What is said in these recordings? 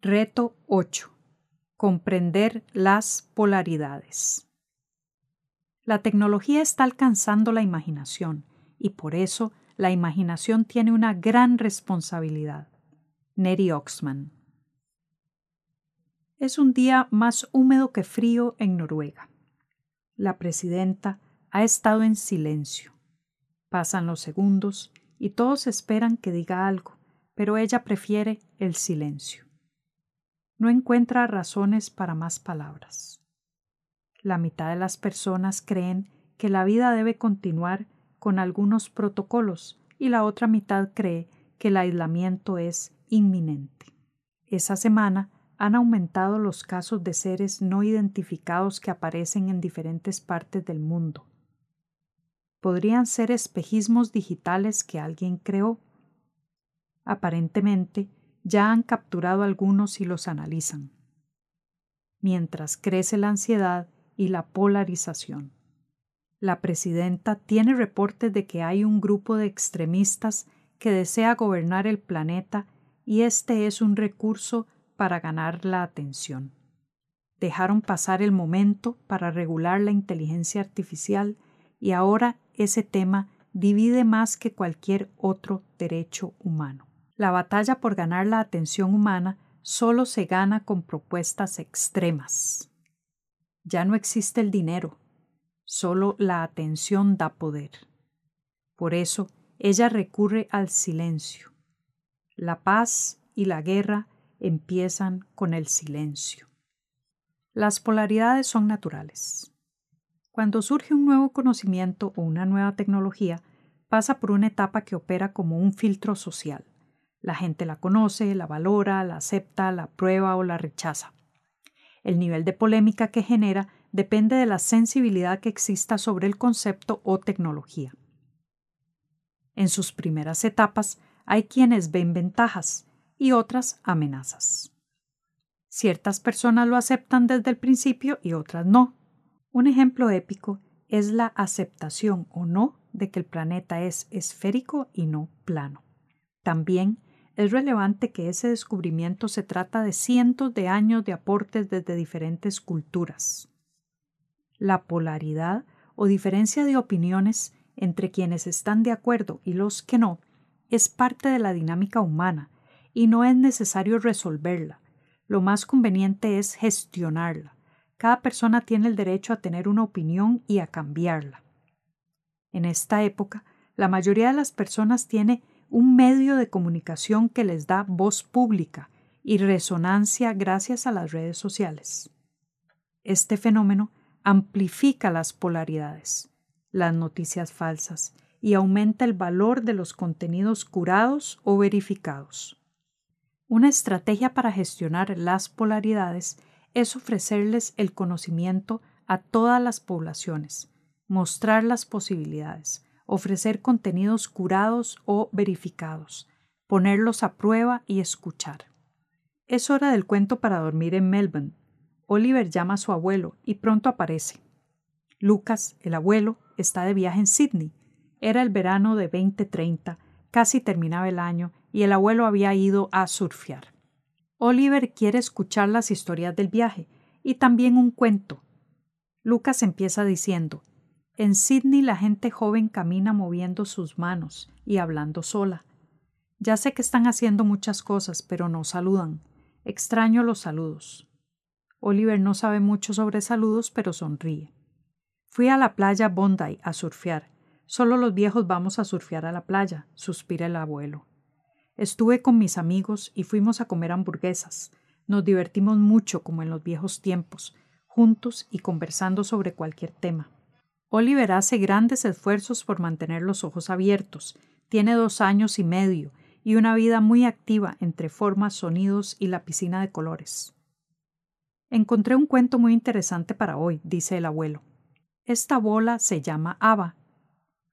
Reto 8. Comprender las polaridades. La tecnología está alcanzando la imaginación y por eso la imaginación tiene una gran responsabilidad. Neri Oxman. Es un día más húmedo que frío en Noruega. La presidenta ha estado en silencio. Pasan los segundos y todos esperan que diga algo, pero ella prefiere el silencio no encuentra razones para más palabras. La mitad de las personas creen que la vida debe continuar con algunos protocolos y la otra mitad cree que el aislamiento es inminente. Esa semana han aumentado los casos de seres no identificados que aparecen en diferentes partes del mundo. Podrían ser espejismos digitales que alguien creó. Aparentemente, ya han capturado algunos y los analizan, mientras crece la ansiedad y la polarización. La presidenta tiene reportes de que hay un grupo de extremistas que desea gobernar el planeta y este es un recurso para ganar la atención. Dejaron pasar el momento para regular la inteligencia artificial y ahora ese tema divide más que cualquier otro derecho humano. La batalla por ganar la atención humana solo se gana con propuestas extremas. Ya no existe el dinero, solo la atención da poder. Por eso ella recurre al silencio. La paz y la guerra empiezan con el silencio. Las polaridades son naturales. Cuando surge un nuevo conocimiento o una nueva tecnología, pasa por una etapa que opera como un filtro social. La gente la conoce, la valora, la acepta, la prueba o la rechaza. El nivel de polémica que genera depende de la sensibilidad que exista sobre el concepto o tecnología. En sus primeras etapas hay quienes ven ventajas y otras amenazas. Ciertas personas lo aceptan desde el principio y otras no. Un ejemplo épico es la aceptación o no de que el planeta es esférico y no plano. También es relevante que ese descubrimiento se trata de cientos de años de aportes desde diferentes culturas. La polaridad o diferencia de opiniones entre quienes están de acuerdo y los que no es parte de la dinámica humana y no es necesario resolverla. Lo más conveniente es gestionarla. Cada persona tiene el derecho a tener una opinión y a cambiarla. En esta época, la mayoría de las personas tiene un medio de comunicación que les da voz pública y resonancia gracias a las redes sociales. Este fenómeno amplifica las polaridades, las noticias falsas y aumenta el valor de los contenidos curados o verificados. Una estrategia para gestionar las polaridades es ofrecerles el conocimiento a todas las poblaciones, mostrar las posibilidades, ofrecer contenidos curados o verificados, ponerlos a prueba y escuchar. Es hora del cuento para dormir en Melbourne. Oliver llama a su abuelo y pronto aparece. Lucas, el abuelo, está de viaje en Sydney. Era el verano de 2030, casi terminaba el año y el abuelo había ido a surfear. Oliver quiere escuchar las historias del viaje y también un cuento. Lucas empieza diciendo en Sydney la gente joven camina moviendo sus manos y hablando sola. Ya sé que están haciendo muchas cosas, pero no saludan. Extraño los saludos. Oliver no sabe mucho sobre saludos, pero sonríe. Fui a la playa Bondi a surfear. Solo los viejos vamos a surfear a la playa, suspira el abuelo. Estuve con mis amigos y fuimos a comer hamburguesas. Nos divertimos mucho como en los viejos tiempos, juntos y conversando sobre cualquier tema. Oliver hace grandes esfuerzos por mantener los ojos abiertos. Tiene dos años y medio y una vida muy activa entre formas, sonidos y la piscina de colores. Encontré un cuento muy interesante para hoy, dice el abuelo. Esta bola se llama Ava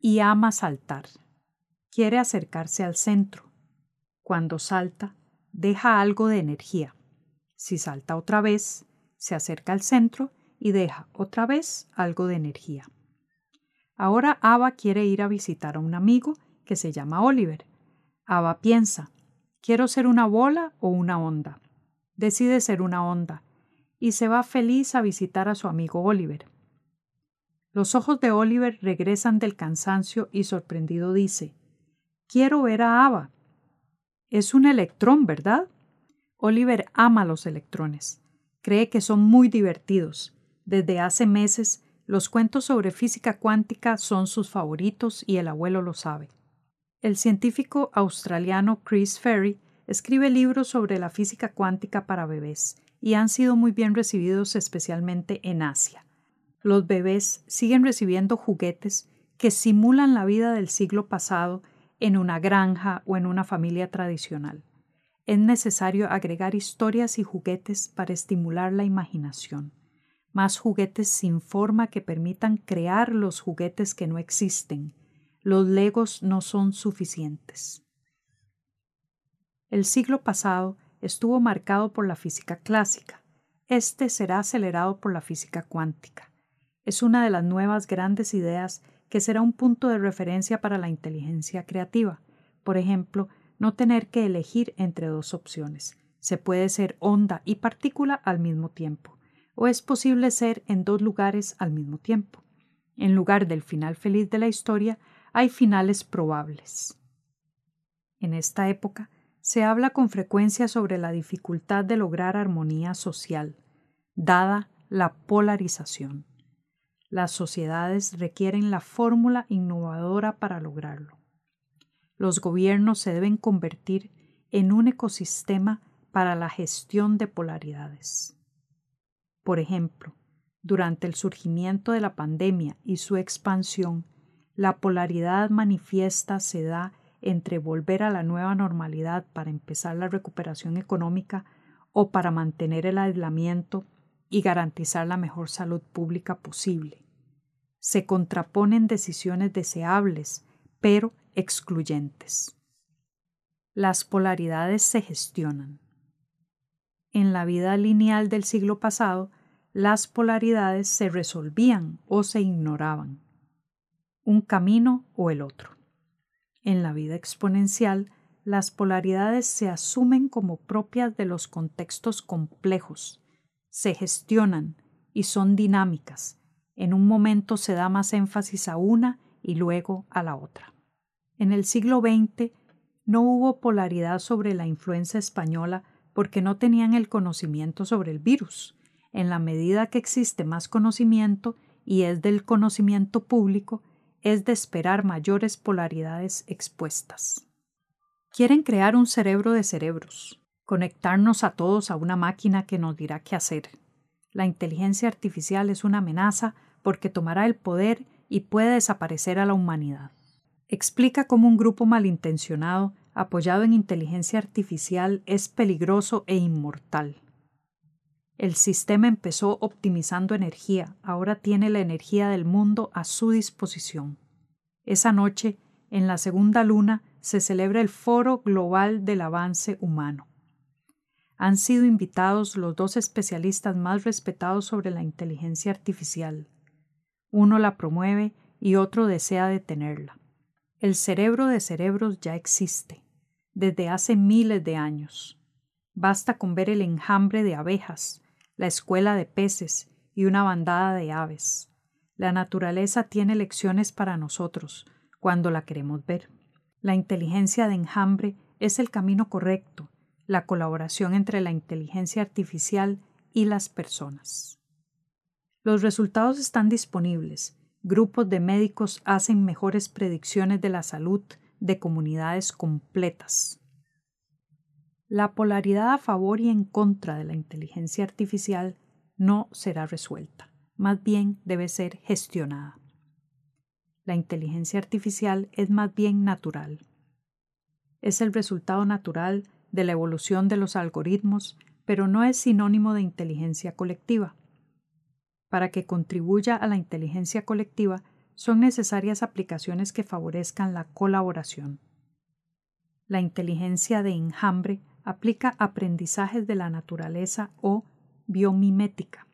y ama saltar. Quiere acercarse al centro. Cuando salta, deja algo de energía. Si salta otra vez, se acerca al centro y deja otra vez algo de energía. Ahora Ava quiere ir a visitar a un amigo que se llama Oliver. Ava piensa, ¿quiero ser una bola o una onda? decide ser una onda y se va feliz a visitar a su amigo Oliver. Los ojos de Oliver regresan del cansancio y sorprendido dice Quiero ver a Ava. Es un electrón, ¿verdad? Oliver ama los electrones. Cree que son muy divertidos. Desde hace meses, los cuentos sobre física cuántica son sus favoritos y el abuelo lo sabe. El científico australiano Chris Ferry escribe libros sobre la física cuántica para bebés y han sido muy bien recibidos especialmente en Asia. Los bebés siguen recibiendo juguetes que simulan la vida del siglo pasado en una granja o en una familia tradicional. Es necesario agregar historias y juguetes para estimular la imaginación. Más juguetes sin forma que permitan crear los juguetes que no existen. Los legos no son suficientes. El siglo pasado estuvo marcado por la física clásica. Este será acelerado por la física cuántica. Es una de las nuevas grandes ideas que será un punto de referencia para la inteligencia creativa. Por ejemplo, no tener que elegir entre dos opciones. Se puede ser onda y partícula al mismo tiempo, o es posible ser en dos lugares al mismo tiempo. En lugar del final feliz de la historia, hay finales probables. En esta época se habla con frecuencia sobre la dificultad de lograr armonía social, dada la polarización. Las sociedades requieren la fórmula innovadora para lograrlo. Los gobiernos se deben convertir en un ecosistema para la gestión de polaridades. Por ejemplo, durante el surgimiento de la pandemia y su expansión, la polaridad manifiesta se da entre volver a la nueva normalidad para empezar la recuperación económica o para mantener el aislamiento y garantizar la mejor salud pública posible. Se contraponen decisiones deseables, pero excluyentes. Las polaridades se gestionan. En la vida lineal del siglo pasado, las polaridades se resolvían o se ignoraban, un camino o el otro. En la vida exponencial, las polaridades se asumen como propias de los contextos complejos, se gestionan y son dinámicas. En un momento se da más énfasis a una y luego a la otra. En el siglo XX no hubo polaridad sobre la influenza española porque no tenían el conocimiento sobre el virus. En la medida que existe más conocimiento y es del conocimiento público, es de esperar mayores polaridades expuestas. Quieren crear un cerebro de cerebros, conectarnos a todos a una máquina que nos dirá qué hacer. La inteligencia artificial es una amenaza porque tomará el poder y puede desaparecer a la humanidad. Explica cómo un grupo malintencionado, apoyado en inteligencia artificial, es peligroso e inmortal. El sistema empezó optimizando energía, ahora tiene la energía del mundo a su disposición. Esa noche, en la segunda luna, se celebra el Foro Global del Avance Humano. Han sido invitados los dos especialistas más respetados sobre la inteligencia artificial. Uno la promueve y otro desea detenerla. El cerebro de cerebros ya existe, desde hace miles de años. Basta con ver el enjambre de abejas, la escuela de peces y una bandada de aves. La naturaleza tiene lecciones para nosotros cuando la queremos ver. La inteligencia de enjambre es el camino correcto, la colaboración entre la inteligencia artificial y las personas. Los resultados están disponibles. Grupos de médicos hacen mejores predicciones de la salud de comunidades completas. La polaridad a favor y en contra de la inteligencia artificial no será resuelta, más bien debe ser gestionada. La inteligencia artificial es más bien natural. Es el resultado natural de la evolución de los algoritmos, pero no es sinónimo de inteligencia colectiva. Para que contribuya a la inteligencia colectiva son necesarias aplicaciones que favorezcan la colaboración. La inteligencia de enjambre aplica aprendizajes de la naturaleza o biomimética.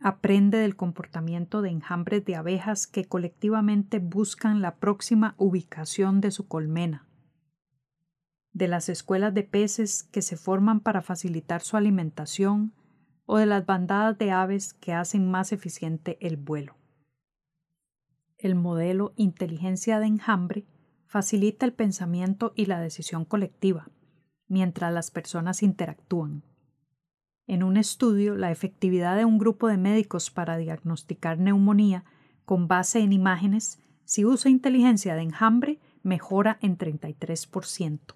Aprende del comportamiento de enjambres de abejas que colectivamente buscan la próxima ubicación de su colmena. de las escuelas de peces que se forman para facilitar su alimentación o de las bandadas de aves que hacen más eficiente el vuelo. El modelo inteligencia de enjambre facilita el pensamiento y la decisión colectiva, mientras las personas interactúan. En un estudio, la efectividad de un grupo de médicos para diagnosticar neumonía con base en imágenes, si usa inteligencia de enjambre, mejora en 33%.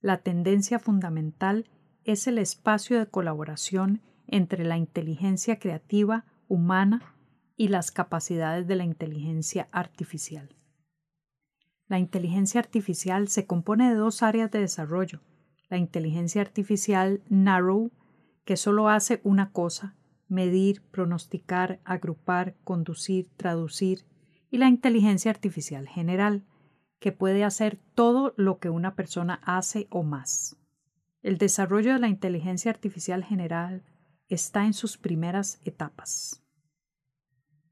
La tendencia fundamental es el espacio de colaboración entre la inteligencia creativa humana y las capacidades de la inteligencia artificial. La inteligencia artificial se compone de dos áreas de desarrollo, la inteligencia artificial narrow, que solo hace una cosa, medir, pronosticar, agrupar, conducir, traducir, y la inteligencia artificial general, que puede hacer todo lo que una persona hace o más. El desarrollo de la inteligencia artificial general está en sus primeras etapas.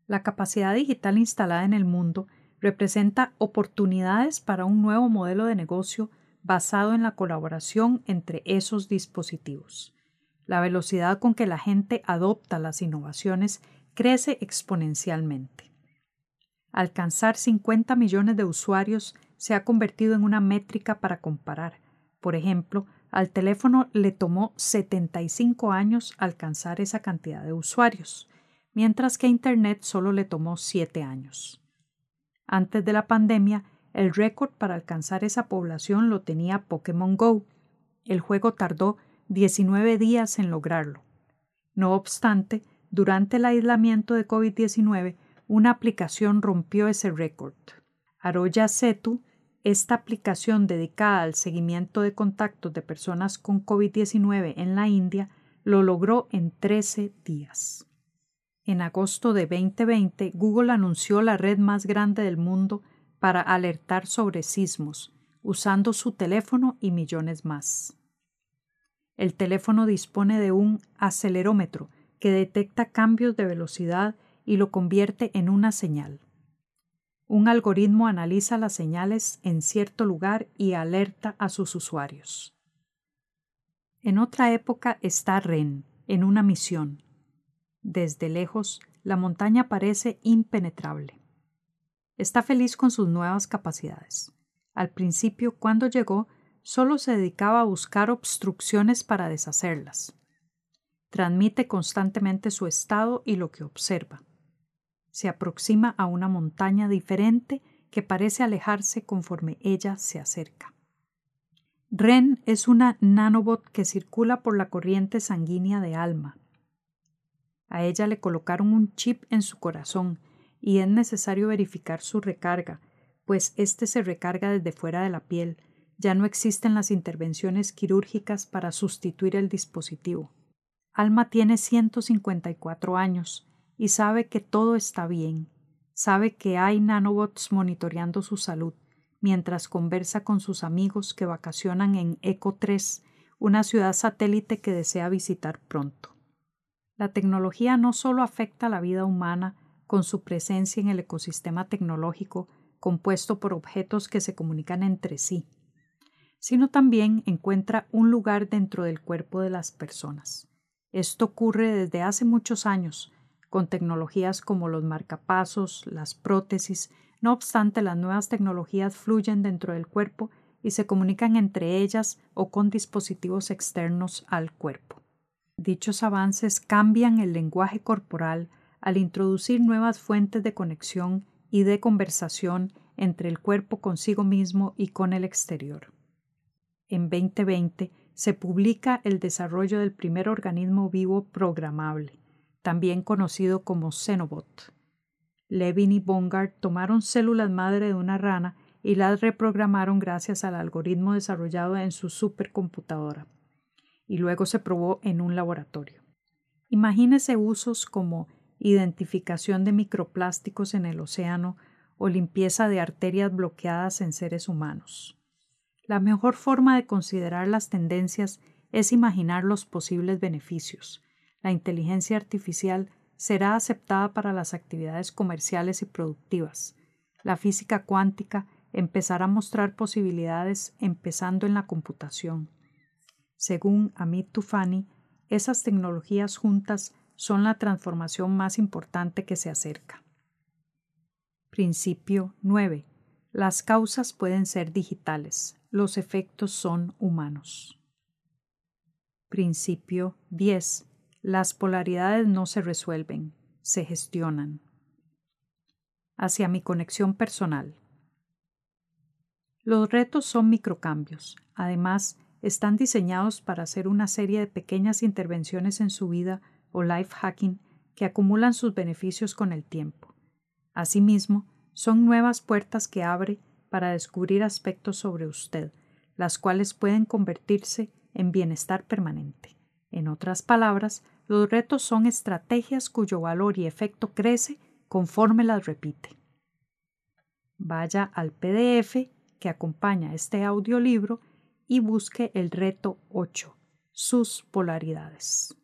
La capacidad digital instalada en el mundo representa oportunidades para un nuevo modelo de negocio basado en la colaboración entre esos dispositivos. La velocidad con que la gente adopta las innovaciones crece exponencialmente. Alcanzar 50 millones de usuarios se ha convertido en una métrica para comparar. Por ejemplo, al teléfono le tomó 75 años alcanzar esa cantidad de usuarios, mientras que a Internet solo le tomó 7 años. Antes de la pandemia, el récord para alcanzar esa población lo tenía Pokémon Go. El juego tardó 19 días en lograrlo. No obstante, durante el aislamiento de COVID-19, una aplicación rompió ese récord. Aroya Setu esta aplicación dedicada al seguimiento de contactos de personas con COVID-19 en la India lo logró en 13 días. En agosto de 2020, Google anunció la red más grande del mundo para alertar sobre sismos, usando su teléfono y millones más. El teléfono dispone de un acelerómetro que detecta cambios de velocidad y lo convierte en una señal. Un algoritmo analiza las señales en cierto lugar y alerta a sus usuarios. En otra época está Ren, en una misión. Desde lejos, la montaña parece impenetrable. Está feliz con sus nuevas capacidades. Al principio, cuando llegó, solo se dedicaba a buscar obstrucciones para deshacerlas. Transmite constantemente su estado y lo que observa se aproxima a una montaña diferente que parece alejarse conforme ella se acerca. Ren es una nanobot que circula por la corriente sanguínea de Alma. A ella le colocaron un chip en su corazón y es necesario verificar su recarga, pues éste se recarga desde fuera de la piel. Ya no existen las intervenciones quirúrgicas para sustituir el dispositivo. Alma tiene 154 años y sabe que todo está bien, sabe que hay nanobots monitoreando su salud, mientras conversa con sus amigos que vacacionan en Eco 3, una ciudad satélite que desea visitar pronto. La tecnología no solo afecta la vida humana con su presencia en el ecosistema tecnológico compuesto por objetos que se comunican entre sí, sino también encuentra un lugar dentro del cuerpo de las personas. Esto ocurre desde hace muchos años, con tecnologías como los marcapasos, las prótesis. No obstante, las nuevas tecnologías fluyen dentro del cuerpo y se comunican entre ellas o con dispositivos externos al cuerpo. Dichos avances cambian el lenguaje corporal al introducir nuevas fuentes de conexión y de conversación entre el cuerpo consigo mismo y con el exterior. En 2020 se publica el desarrollo del primer organismo vivo programable, también conocido como Xenobot. Levin y Bongard tomaron células madre de una rana y las reprogramaron gracias al algoritmo desarrollado en su supercomputadora, y luego se probó en un laboratorio. Imagínese usos como identificación de microplásticos en el océano o limpieza de arterias bloqueadas en seres humanos. La mejor forma de considerar las tendencias es imaginar los posibles beneficios, la inteligencia artificial será aceptada para las actividades comerciales y productivas. La física cuántica empezará a mostrar posibilidades empezando en la computación. Según Amit Tufani, esas tecnologías juntas son la transformación más importante que se acerca. Principio 9. Las causas pueden ser digitales, los efectos son humanos. Principio 10. Las polaridades no se resuelven, se gestionan. Hacia mi conexión personal. Los retos son microcambios. Además, están diseñados para hacer una serie de pequeñas intervenciones en su vida o life hacking que acumulan sus beneficios con el tiempo. Asimismo, son nuevas puertas que abre para descubrir aspectos sobre usted, las cuales pueden convertirse en bienestar permanente. En otras palabras, los retos son estrategias cuyo valor y efecto crece conforme las repite. Vaya al PDF que acompaña este audiolibro y busque el reto 8, sus polaridades.